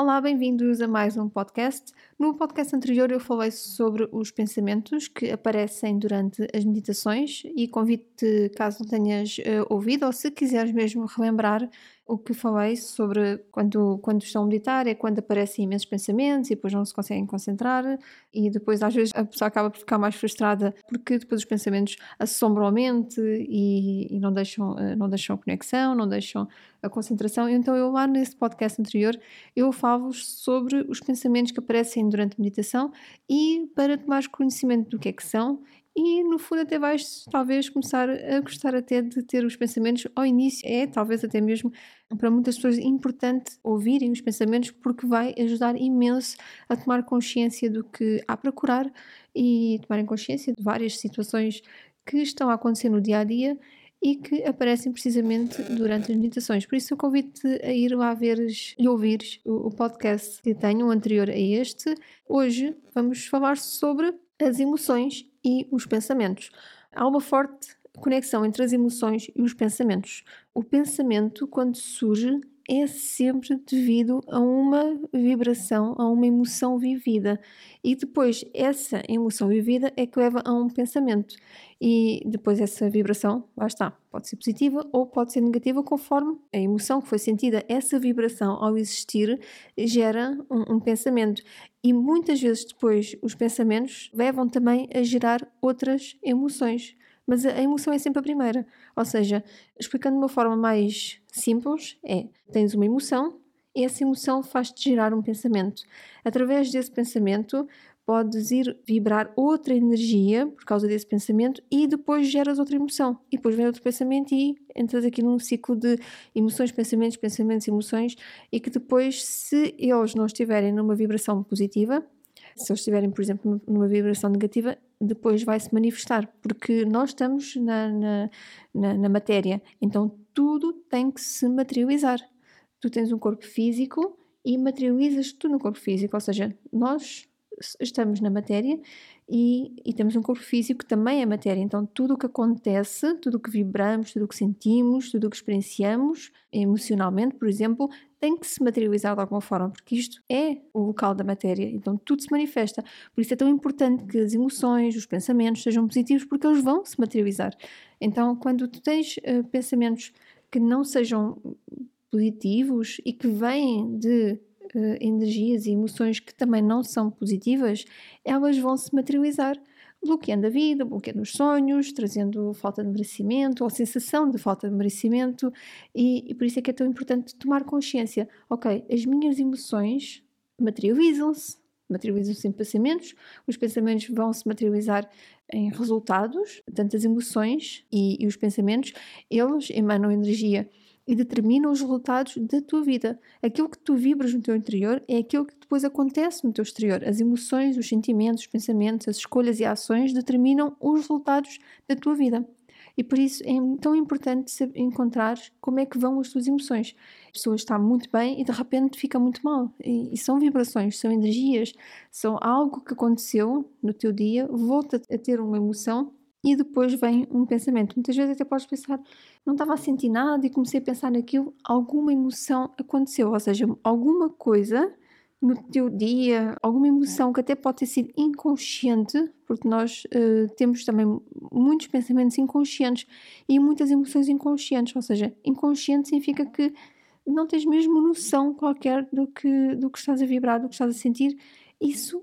Olá, bem-vindos a mais um podcast. No podcast anterior eu falei sobre os pensamentos que aparecem durante as meditações e convido-te, caso não tenhas uh, ouvido ou se quiseres mesmo relembrar, o que falei sobre quando, quando estão a meditar é quando aparecem imensos pensamentos e depois não se conseguem concentrar e depois às vezes a pessoa acaba por ficar mais frustrada porque depois os pensamentos assombram a mente e, e não, deixam, eh, não deixam a conexão, não deixam a concentração. Então eu lá nesse podcast anterior eu falo-vos sobre os pensamentos que aparecem durante a meditação e para tomar conhecimento do que é que são e no fundo até vais talvez começar a gostar até de ter os pensamentos ao início é talvez até mesmo para muitas pessoas importante ouvirem os pensamentos porque vai ajudar imenso a tomar consciência do que há para curar e tomarem consciência de várias situações que estão a acontecer no dia a dia e que aparecem precisamente durante as meditações. Por isso eu convido-te a ir lá veres e ouvires o, podcast que tenho, o anterior a este. Hoje vamos falar sobre as emoções e os pensamentos. Há uma forte conexão entre as emoções e os pensamentos. O pensamento, quando surge, é sempre devido a uma vibração, a uma emoção vivida. E depois, essa emoção vivida é que leva a um pensamento. E depois, essa vibração, lá está, pode ser positiva ou pode ser negativa, conforme a emoção que foi sentida, essa vibração ao existir, gera um, um pensamento. E muitas vezes depois, os pensamentos levam também a gerar outras emoções mas a emoção é sempre a primeira. Ou seja, explicando de uma forma mais simples, é: tens uma emoção e essa emoção faz-te gerar um pensamento. Através desse pensamento, podes ir vibrar outra energia por causa desse pensamento e depois geras outra emoção. E depois vem outro pensamento e entras aqui num ciclo de emoções, pensamentos, pensamentos, emoções e que depois, se eles não estiverem numa vibração positiva, se eles estiverem, por exemplo, numa vibração negativa, depois vai se manifestar, porque nós estamos na, na, na, na matéria, então tudo tem que se materializar. Tu tens um corpo físico e materializas tu no corpo físico, ou seja, nós estamos na matéria e, e, temos um corpo físico que também é matéria. Então, tudo o que acontece, tudo o que vibramos, tudo o que sentimos, tudo o que experienciamos, emocionalmente, por exemplo, tem que se materializar de alguma forma, porque isto é o local da matéria. Então, tudo se manifesta. Por isso é tão importante que as emoções, os pensamentos sejam positivos, porque eles vão se materializar. Então, quando tu tens uh, pensamentos que não sejam positivos e que vêm de uh, energias e emoções que também não são positivas, elas vão se materializar bloqueando a vida, bloqueando os sonhos, trazendo falta de merecimento ou sensação de falta de merecimento, e, e por isso é que é tão importante tomar consciência. Ok, as minhas emoções materializam-se, materializam-se em pensamentos, os pensamentos vão se materializar em resultados, tanto as emoções e, e os pensamentos, eles emanam energia e determina os resultados da tua vida. Aquilo que tu vibras no teu interior é aquilo que depois acontece no teu exterior. As emoções, os sentimentos, os pensamentos, as escolhas e ações determinam os resultados da tua vida. E por isso é tão importante encontrar como é que vão as tuas emoções. A pessoa está muito bem e de repente fica muito mal. E, e são vibrações, são energias, são algo que aconteceu no teu dia, volta a ter uma emoção e depois vem um pensamento. Muitas vezes até podes pensar, não estava a sentir nada e comecei a pensar naquilo, alguma emoção aconteceu, ou seja, alguma coisa no teu dia, alguma emoção que até pode ter sido inconsciente, porque nós uh, temos também muitos pensamentos inconscientes e muitas emoções inconscientes, ou seja, inconsciente significa que não tens mesmo noção qualquer do que, do que estás a vibrar, do que estás a sentir, isso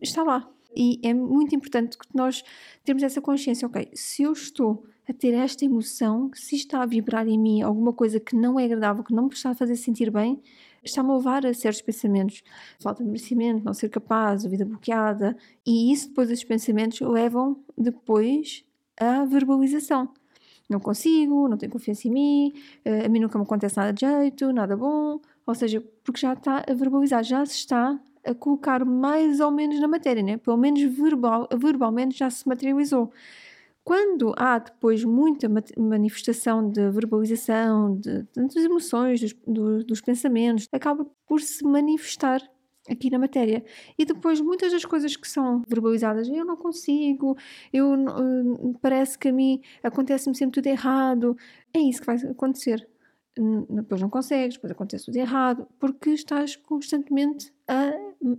está lá, e é muito importante que nós termos essa consciência, ok, se eu estou a ter esta emoção, se está a vibrar em mim alguma coisa que não é agradável, que não me está a fazer sentir bem, está-me a levar a certos pensamentos. Falta de merecimento, não ser capaz, vida bloqueada. E isso depois, esses pensamentos levam depois à verbalização. Não consigo, não tenho confiança em mim, eh, a mim nunca me acontece nada de jeito, nada bom. Ou seja, porque já está a verbalizar, já se está a colocar mais ou menos na matéria, né? pelo menos verbal, verbalmente já se materializou. Quando há depois muita manifestação de verbalização, de, das emoções, dos, do, dos pensamentos, acaba por se manifestar aqui na matéria. E depois muitas das coisas que são verbalizadas, eu não consigo, eu uh, parece que a mim acontece-me sempre tudo errado. É isso que vai acontecer. depois não consegues, depois acontece tudo errado, porque estás constantemente a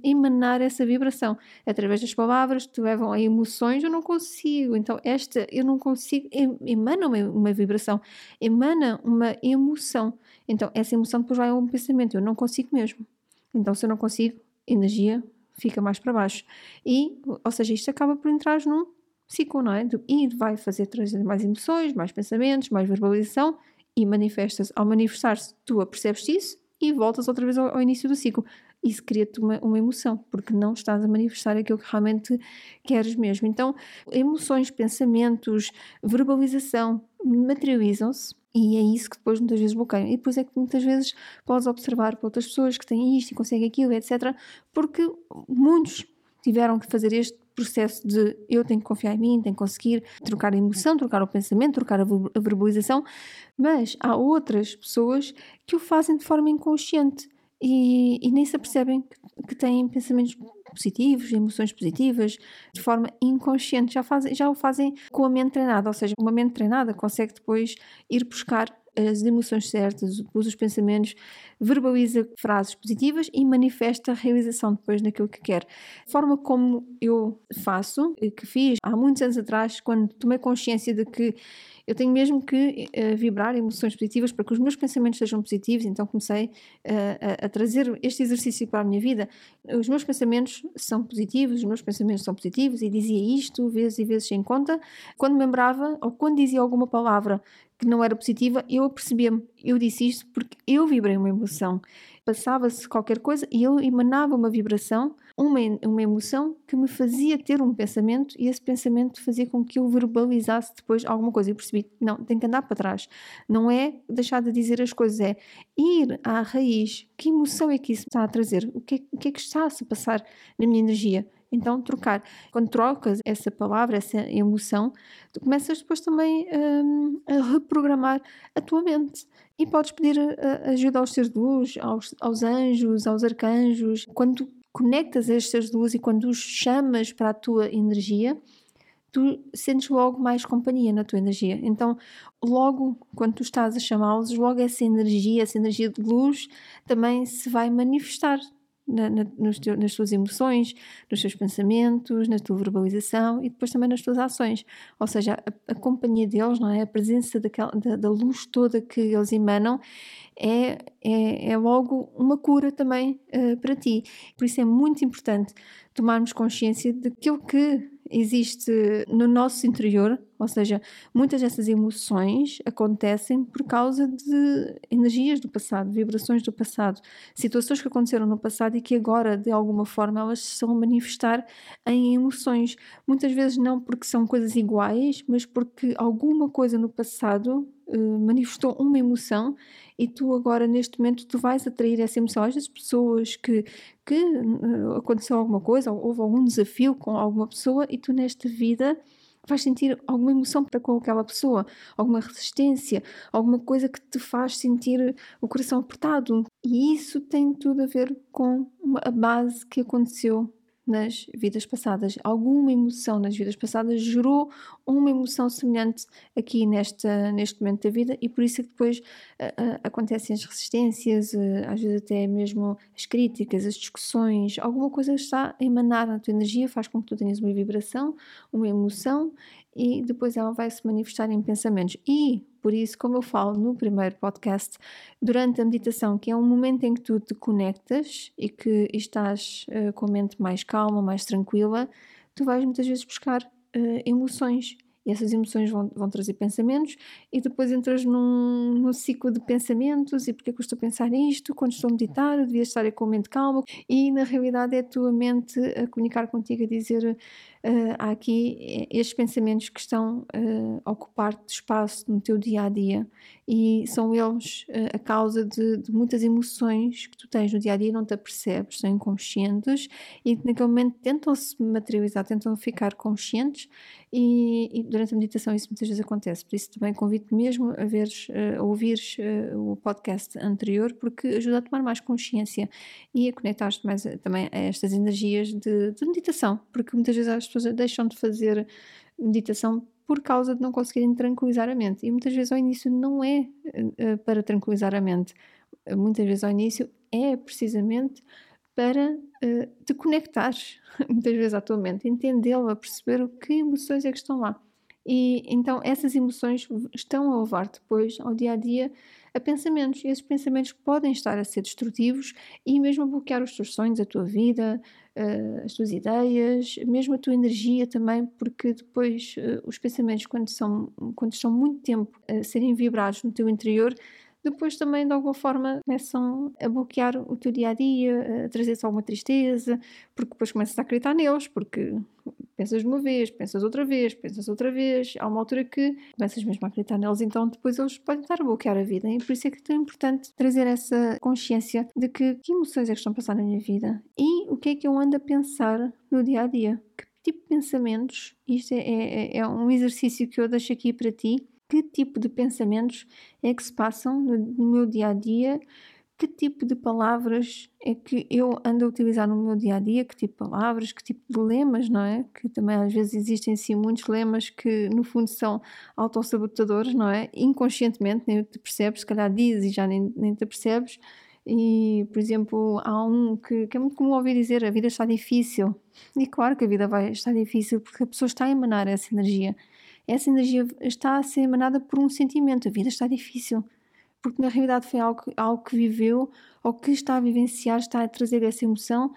emanar essa vibração. Através das palavras que levam a emoções, eu não consigo. Então, esta, eu não consigo, emana uma, uma vibração, emana uma emoção. Então, essa emoção depois vai a um pensamento, eu não consigo mesmo. Então, se eu não consigo, energia fica mais para baixo. E, ou seja, isto acaba por entrar num ciclo, não é? E vai fazer trazer mais emoções, mais pensamentos, mais verbalização e manifestas. Ao manifestar-se, tu apercebes isso e voltas outra vez ao, ao início do ciclo. Isso cria-te uma, uma emoção, porque não estás a manifestar aquilo que realmente queres mesmo. Então, emoções, pensamentos, verbalização materializam-se e é isso que depois muitas vezes bloqueiam. E depois é que muitas vezes podes observar para outras pessoas que têm isto e conseguem aquilo, etc. Porque muitos tiveram que fazer este processo de eu tenho que confiar em mim, tenho que conseguir trocar a emoção, trocar o pensamento, trocar a verbalização, mas há outras pessoas que o fazem de forma inconsciente e, e nem se apercebem que, que têm pensamentos positivos, emoções positivas, de forma inconsciente, já, fazem, já o fazem com a mente treinada, ou seja, uma mente treinada consegue depois ir buscar as emoções certas, usa os pensamentos, verbaliza frases positivas e manifesta a realização depois naquilo que quer. A forma como eu faço, que fiz há muitos anos atrás, quando tomei consciência de que eu tenho mesmo que uh, vibrar emoções positivas para que os meus pensamentos sejam positivos, então comecei uh, a, a, trazer este exercício para a minha vida. Os meus pensamentos são positivos, os meus pensamentos são positivos, e dizia isto vezes e vezes sem conta. Quando me lembrava, ou quando dizia alguma palavra que não era positiva, eu apercebia-me, eu disse isto porque eu vibrei uma emoção. Passava-se qualquer coisa e eu emanava uma vibração, uma, uma emoção que me fazia ter um pensamento e esse pensamento fazia com que eu verbalizasse depois alguma coisa. E percebi, não, tem que andar para trás. Não é deixar de dizer as coisas, é ir à raiz. Que emoção é que isso está a trazer? O que é, o que, é que está a se passar na minha energia? Então, trocar. Quando trocas essa palavra, essa emoção, tu começas depois também um, a reprogramar a tua mente. E podes pedir uh, ajuda aos seres de luz, aos, aos anjos, aos arcanjos. Quando conectas de luz e quando os chamas para a tua energia, tu sentes logo mais companhia na tua energia. Então, logo quando tu estás a chamá-los, logo essa energia, essa energia de luz também se vai manifestar na, na, teu, nas tuas emoções, nos teus pensamentos, na tua verbalização e depois também nas tuas ações. Ou seja, a, a companhia deles, não é? A presença daquela, da, da, luz toda que eles emanam é, é, é logo uma cura também uh, para ti. Por isso é muito importante tomarmos consciência daquilo que existe no nosso interior, ou seja, muitas dessas emoções acontecem por causa de energias do passado, vibrações do passado, situações que aconteceram no passado e que agora, de alguma forma, elas se vão manifestar em emoções. Muitas vezes não porque são coisas iguais, mas porque alguma coisa no passado uh, manifestou uma emoção e tu agora neste momento tu vais atrair essa emoção às vezes pessoas que que uh, aconteceu alguma coisa ou houve algum desafio com alguma pessoa e tu nesta vida vais sentir alguma emoção para com aquela pessoa, alguma resistência, alguma coisa que te faz sentir o coração apertado. E isso tem tudo a ver com a base que aconteceu nas vidas passadas. Alguma emoção nas vidas passadas gerou uma emoção semelhante aqui nesta, neste momento da vida e por isso é que depois uh, uh, acontecem as resistências, uh, às vezes até mesmo as críticas, as discussões, alguma coisa está a emanar na tua energia, faz com que tu tenhas uma vibração, uma emoção e depois ela vai se manifestar em pensamentos. E por isso, como eu falo no primeiro podcast, durante a meditação, que é um momento em que tu te conectas e que estás uh, com a mente mais calma, mais tranquila, tu vais muitas vezes buscar uh, emoções e essas emoções vão, vão trazer pensamentos e depois entras num, num ciclo de pensamentos e porque é que eu estou a pensar nisto, quando estou a meditar, eu devia estar com a mente calma. E na realidade é a tua mente a comunicar contigo, a dizer uh, há aqui estes pensamentos que estão uh, a ocupar espaço no teu dia a dia e são eles uh, a causa de, de, muitas emoções que tu tens no dia a dia, não te apercebes, são inconscientes. E naquele momento tentam se materializar, tentam ficar conscientes e, e, durante a meditação isso muitas vezes acontece. Por isso também convido mesmo a, veres, a ouvires uh, o podcast anterior, porque ajuda a tomar mais consciência e a conectar-te mais a, também a estas energias de, de, meditação, porque muitas vezes as pessoas deixam de fazer meditação por causa de não conseguirem tranquilizar a mente. E muitas vezes ao início não é para tranquilizar a mente, muitas vezes ao início é precisamente para uh, te conectares muitas vezes à tua mente, entendê-la, perceber que emoções é que estão lá. E então essas emoções estão a levar depois ao dia a dia a pensamentos. E esses pensamentos podem estar a ser destrutivos e mesmo a bloquear os teus sonhos, a tua vida, uh, as tuas ideias, mesmo a tua energia também, porque depois uh, os pensamentos, quando, são, quando estão muito tempo a serem vibrados no teu interior, depois também de alguma forma começam a bloquear o teu dia a dia, a trazer-te alguma tristeza, porque depois começas a acreditar neles, porque pensas uma vez, pensas outra vez, pensas outra vez, há uma altura que começas mesmo a acreditar neles, então depois eles podem estar a bloquear a vida. E por isso é que é tão importante trazer essa consciência de que, que emoções é que estão a passar na minha vida e o que é que eu ando a pensar no dia a dia. Que tipo de pensamentos, isto é, é, é um exercício que eu deixo aqui para ti, que tipo de pensamentos é que se passam no, no meu dia a dia que tipo de palavras é que eu ando a utilizar no meu dia a dia, que tipo de palavras, que tipo de lemas, não é? Que também às vezes existem sim muitos lemas que no fundo são autossabotadores, não é? Inconscientemente, nem te percebes, se calhar dizes e já nem, nem te percebes. E, por exemplo, há um que, que é muito comum ouvir dizer: a vida está difícil. E claro que a vida vai estar difícil porque a pessoa está a emanar essa energia. Essa energia está a ser emanada por um sentimento: a vida está difícil porque na realidade foi algo, algo que viveu ou que está a vivenciar, está a trazer essa emoção.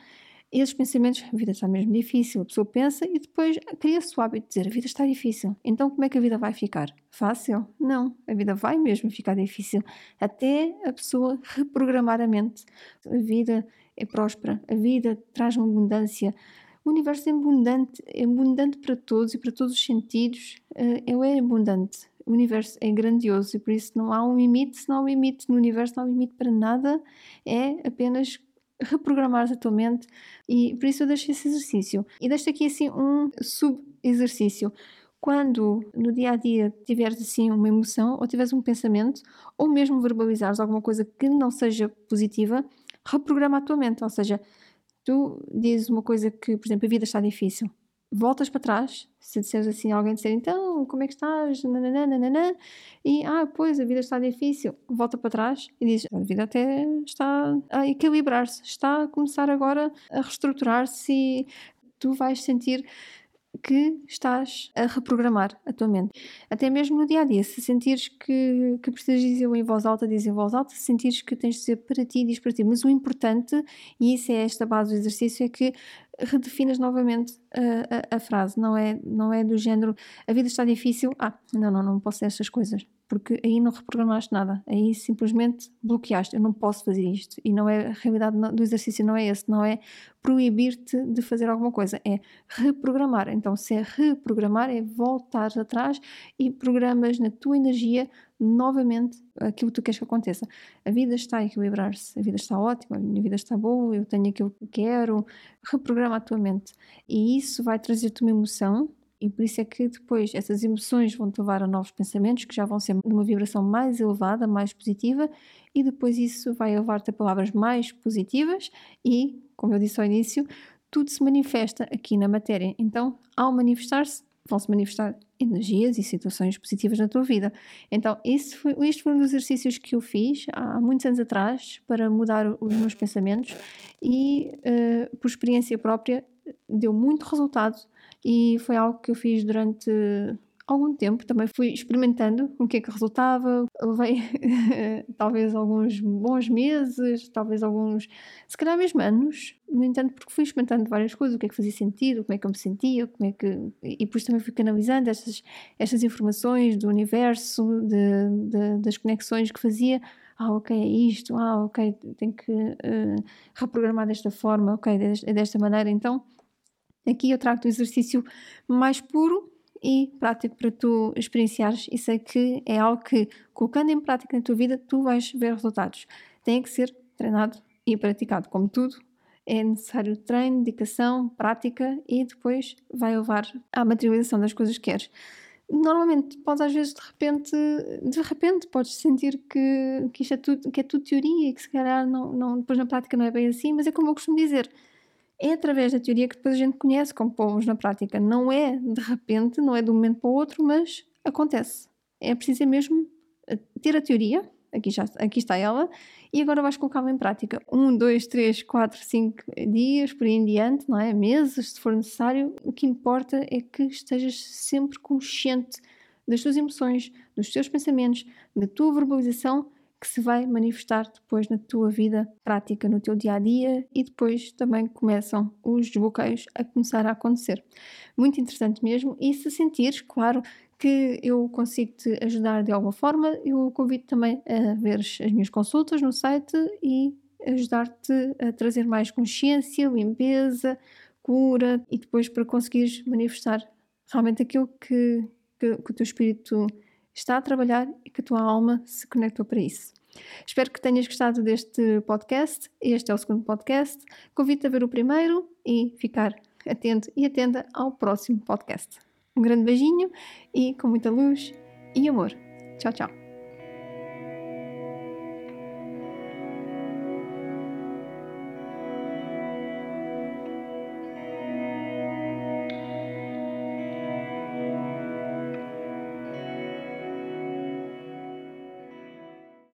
Esses pensamentos, a vida está mesmo difícil, a pessoa pensa e depois cria-se o hábito de dizer a vida está difícil. Então como é que a vida vai ficar? Fácil? Não, a vida vai mesmo ficar difícil até a pessoa reprogramar a mente. A vida é próspera, a vida traz uma abundância. O universo é abundante, é abundante para todos e para todos os sentidos. Eh, ele é abundante o universo é grandioso e por isso não há um limite, se não há um limite no universo, não há um limite para nada, é apenas reprogramar a tua mente e por isso eu deixo esse exercício. E deixo aqui assim um sub-exercício. Quando no dia a dia tiveres assim uma emoção ou tiveres um pensamento ou mesmo verbalizares alguma coisa que não seja positiva, reprograma a tua mente, ou seja, tu dizes uma coisa que, por exemplo, a vida está difícil voltas para trás, se disseres assim, alguém disser então, como é que estás? Nananã, e ah, pois a vida está difícil, volta para trás e diz a vida até está a equilibrar-se, está a começar agora a reestruturar-se e tu vais sentir que estás a reprogramar a tua mente. Até mesmo no dia a dia, se sentires que, que precisas dizer em voz alta, diz em voz alta, se sentires que tens de dizer para ti, diz para ti. Mas o importante, e isso é esta base do exercício, é que redefinas novamente a, a, a, frase. Não é, não é do género a vida está difícil, ah, não, não, não posso ser estas coisas. Porque aí não reprogramaste nada, aí simplesmente bloqueaste. Eu não posso fazer isto. E não é a realidade do exercício, não é esse, não é proibir-te de fazer alguma coisa, é reprogramar. Então, se é reprogramar, é voltar atrás e programas na tua energia novamente aquilo que tu queres que aconteça. A vida está a equilibrar-se, a vida está ótima, a minha vida está boa, eu tenho aquilo que quero. Reprograma a tua mente. E isso vai trazer-te uma emoção, e por isso é que depois essas emoções vão te levar a novos pensamentos que já vão ser de uma vibração mais elevada, mais positiva, e depois isso vai levar-te a palavras mais positivas e, como eu disse ao início, tudo se manifesta aqui na matéria. Então, ao manifestar-se, vão se manifestar energias e situações positivas na tua vida. Então, esse foi, este foi um dos exercícios que eu fiz há muitos anos atrás para mudar os meus pensamentos e, uh, por experiência própria, deu muito resultado e foi algo que eu fiz durante algum tempo, também fui experimentando o que é que resultava, levei talvez alguns bons meses, talvez alguns, se calhar mesmo anos, no entanto, porque fui experimentando várias coisas, o que é que fazia sentido, como é que eu me sentia, como é que. E depois também fui canalizando estas, estas informações do universo, de, de, das conexões que fazia. Ah, ok, é isto, ah, ok, tenho que uh, reprogramar desta forma, ok, é desta maneira. Então, aqui eu trago o exercício mais puro e prático para tu experienciares e sei que é algo que, colocando em prática na tua vida, tu vais ver resultados. Tem que ser treinado e praticado, como tudo. É necessário treino, dedicação, prática e depois vai levar à materialização das coisas que queres. Normalmente, podes às vezes de repente, de repente podes sentir que, que isto é tudo, que é tudo teoria e que se calhar não, não, depois na prática não é bem assim, mas é como eu costumo dizer, É através da teoria que depois a gente conhece como povos na prática. Não é de repente, não é de um momento para o outro, mas acontece. É preciso mesmo eh, ter a teoria, aqui, já, aqui está ela, e agora vais colocá-la em prática. Um, dois, três, quatro, cinco dias, por aí em diante, não é? Meses, se for necessário. O que importa é que estejas sempre consciente das tuas emoções, dos teus pensamentos, da tua verbalização que se vai manifestar depois na tua vida prática, no teu dia a dia e depois também começam os desbloqueios a começar a acontecer. Muito interessante mesmo. E se sentires, claro, que eu consigo te ajudar de alguma forma, eu convido também a ver as minhas consultas no site e ajudar-te a trazer mais consciência, limpeza, cura e depois para conseguires manifestar realmente aquilo que, que, que o teu espírito está a trabalhar e que a tua alma se conectou para isso. Espero que tenhas gostado deste podcast. Este é o segundo podcast. Convido-te a ver o primeiro e ficar atento e atenta ao próximo podcast. Um grande beijinho e com muita luz e amor. Tchau, tchau.